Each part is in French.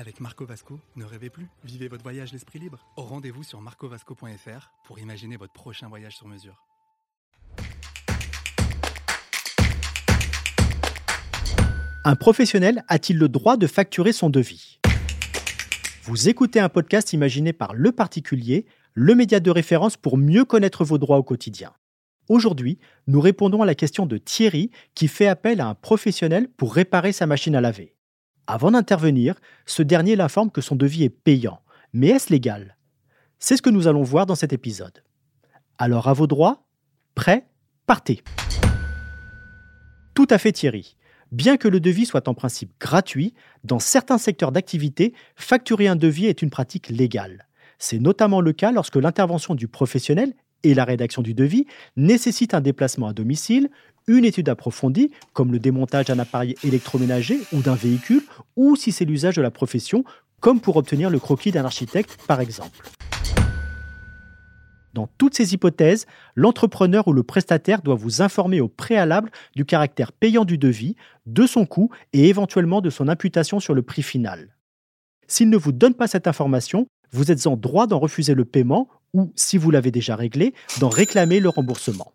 Avec Marco Vasco, ne rêvez plus, vivez votre voyage l'esprit libre. Au rendez-vous sur marcovasco.fr pour imaginer votre prochain voyage sur mesure. Un professionnel a-t-il le droit de facturer son devis? Vous écoutez un podcast imaginé par Le Particulier, le média de référence pour mieux connaître vos droits au quotidien. Aujourd'hui, nous répondons à la question de Thierry qui fait appel à un professionnel pour réparer sa machine à laver. Avant d'intervenir, ce dernier l'informe que son devis est payant. Mais est-ce légal? C'est ce que nous allons voir dans cet épisode. Alors à vos droits Prêt Partez Tout à fait Thierry. Bien que le devis soit en principe gratuit, dans certains secteurs d'activité, facturer un devis est une pratique légale. C'est notamment le cas lorsque l'intervention du professionnel et la rédaction du devis nécessitent un déplacement à domicile, une étude approfondie, comme le démontage d'un appareil électroménager ou d'un véhicule, ou si c'est l'usage de la profession, comme pour obtenir le croquis d'un architecte par exemple. Dans toutes ces hypothèses, l'entrepreneur ou le prestataire doit vous informer au préalable du caractère payant du devis, de son coût et éventuellement de son imputation sur le prix final. S'il ne vous donne pas cette information, vous êtes en droit d'en refuser le paiement ou, si vous l'avez déjà réglé, d'en réclamer le remboursement.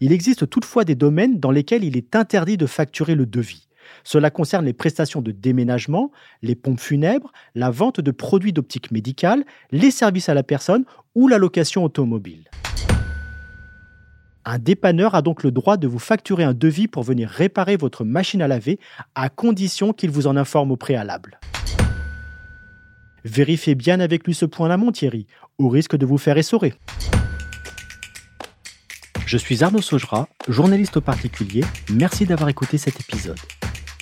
Il existe toutefois des domaines dans lesquels il est interdit de facturer le devis. Cela concerne les prestations de déménagement, les pompes funèbres, la vente de produits d'optique médicale, les services à la personne ou la location automobile. Un dépanneur a donc le droit de vous facturer un devis pour venir réparer votre machine à laver à condition qu'il vous en informe au préalable. Vérifiez bien avec lui ce point-là, mon Thierry, au risque de vous faire essorer. Je suis Arnaud Saugera, journaliste au particulier. Merci d'avoir écouté cet épisode.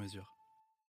mesure.